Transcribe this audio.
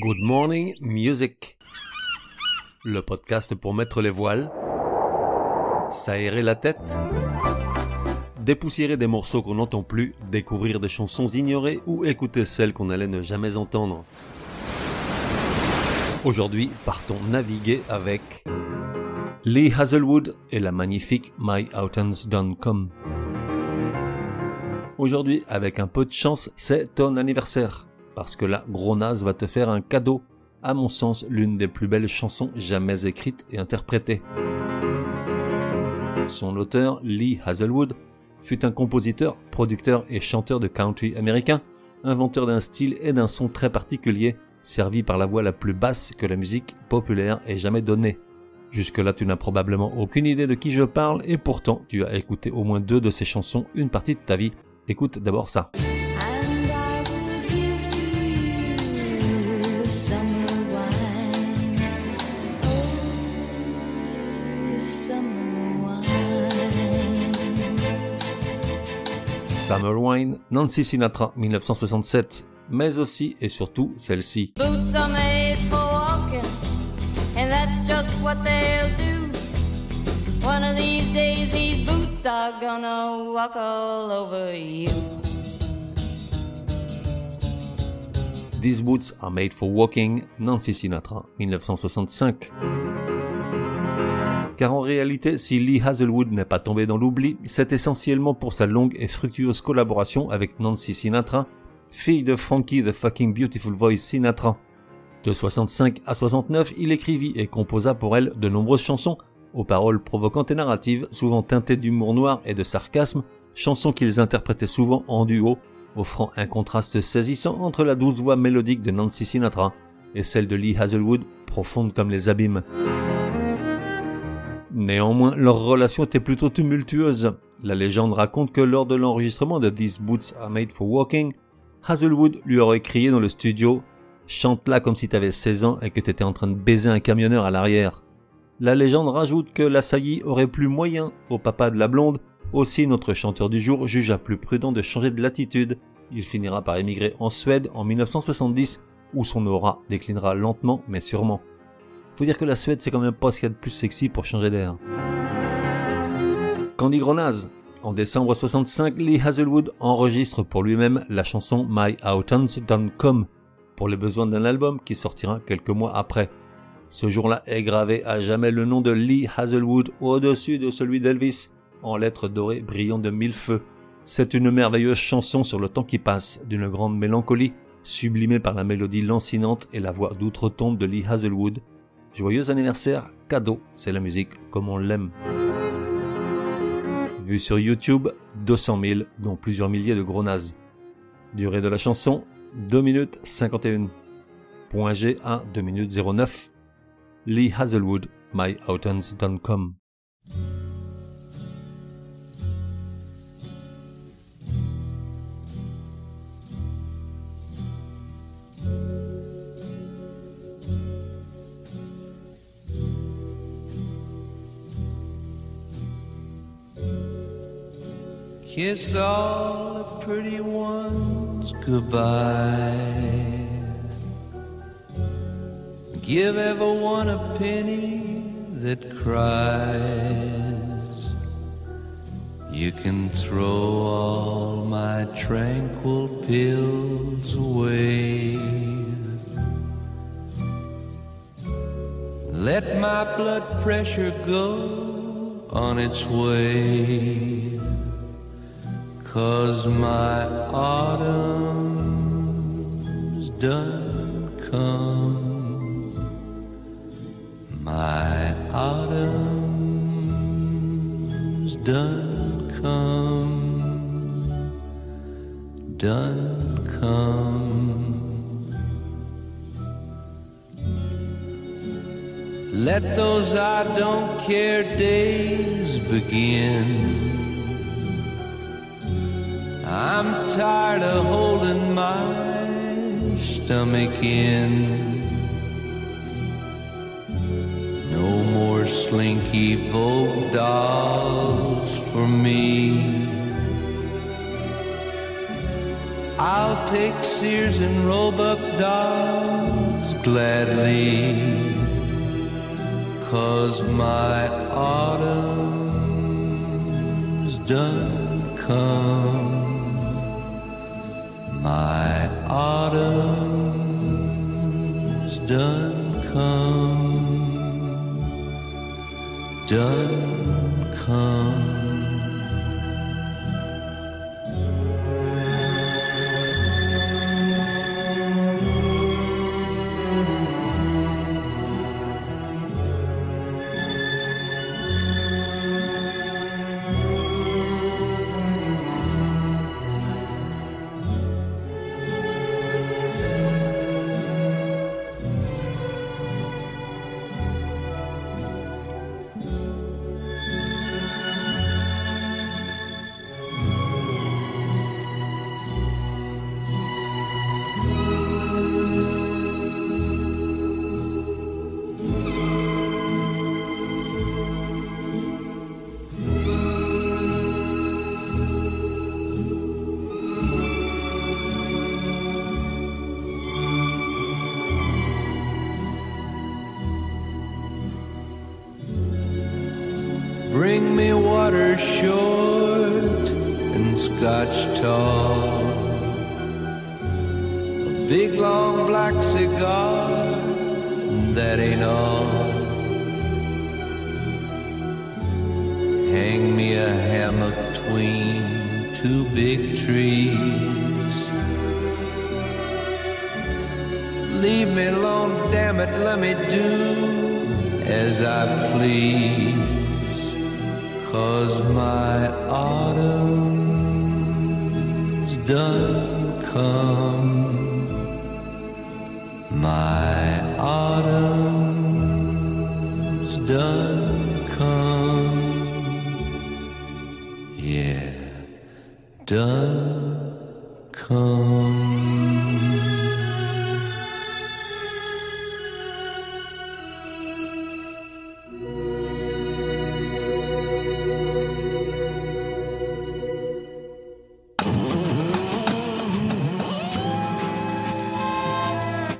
Good Morning Music. Le podcast pour mettre les voiles, s'aérer la tête, dépoussiérer des morceaux qu'on n'entend plus, découvrir des chansons ignorées ou écouter celles qu'on allait ne jamais entendre. Aujourd'hui, partons naviguer avec Lee Hazelwood et la magnifique My. Aujourd'hui, avec un peu de chance, c'est ton anniversaire parce que là, Gronaz va te faire un cadeau, à mon sens l'une des plus belles chansons jamais écrites et interprétées. Son auteur, Lee Hazelwood, fut un compositeur, producteur et chanteur de country américain, inventeur d'un style et d'un son très particulier, servi par la voix la plus basse que la musique populaire ait jamais donnée. Jusque-là, tu n'as probablement aucune idée de qui je parle et pourtant, tu as écouté au moins deux de ses chansons une partie de ta vie. Écoute d'abord ça. Summer Wine, Nancy Sinatra 1967, mais aussi et surtout celle-ci. One of these days these boots are gonna walk all over you. These boots are made for walking, Nancy Sinatra 1965 car en réalité, si Lee Hazelwood n'est pas tombé dans l'oubli, c'est essentiellement pour sa longue et fructueuse collaboration avec Nancy Sinatra, fille de Frankie the fucking beautiful voice Sinatra. De 65 à 69, il écrivit et composa pour elle de nombreuses chansons, aux paroles provocantes et narratives, souvent teintées d'humour noir et de sarcasme, chansons qu'ils interprétaient souvent en duo, offrant un contraste saisissant entre la douce voix mélodique de Nancy Sinatra et celle de Lee Hazelwood, profonde comme les abîmes. Néanmoins, leur relation était plutôt tumultueuse. La légende raconte que lors de l'enregistrement de These Boots Are Made for Walking, Hazelwood lui aurait crié dans le studio Chante-la comme si t'avais 16 ans et que t'étais en train de baiser un camionneur à l'arrière. La légende rajoute que l'assailli aurait plus moyen au papa de la blonde. Aussi, notre chanteur du jour jugea plus prudent de changer de latitude. Il finira par émigrer en Suède en 1970, où son aura déclinera lentement mais sûrement. Faut dire que la Suède, c'est quand même pas ce qu'il y a de plus sexy pour changer d'air. Candy Gronaz. En décembre 65, Lee Hazelwood enregistre pour lui-même la chanson My Autumn's Done Come pour les besoins d'un album qui sortira quelques mois après. Ce jour-là est gravé à jamais le nom de Lee Hazelwood au-dessus de celui d'Elvis, en lettres dorées brillant de mille feux. C'est une merveilleuse chanson sur le temps qui passe, d'une grande mélancolie, sublimée par la mélodie lancinante et la voix d'outre-tombe de Lee Hazelwood, Joyeux anniversaire, cadeau, c'est la musique comme on l'aime. Vu sur YouTube, 200 000, dont plusieurs milliers de gros nazes. Durée de la chanson, 2 minutes 51. Point G à 2 minutes 09. Lee Hazelwood, My. Kiss all the pretty ones goodbye. Give everyone a penny that cries. You can throw all my tranquil pills away. Let my blood pressure go on its way. Cause my autumn's done come. My autumn's done come. Done come. Let those I don't care days begin. I'm tired of holding my stomach in. No more slinky Vogue dolls for me. I'll take Sears and Roebuck dolls gladly. Cause my autumn's done come. My autumn's done come. Done come. Short and scotch tall. A big long black cigar, that ain't all. Hang me a hammock between two big trees. Leave me alone, damn it, let me do as I please. Cause my autumn's done come. My autumn's done come. Yeah, done come.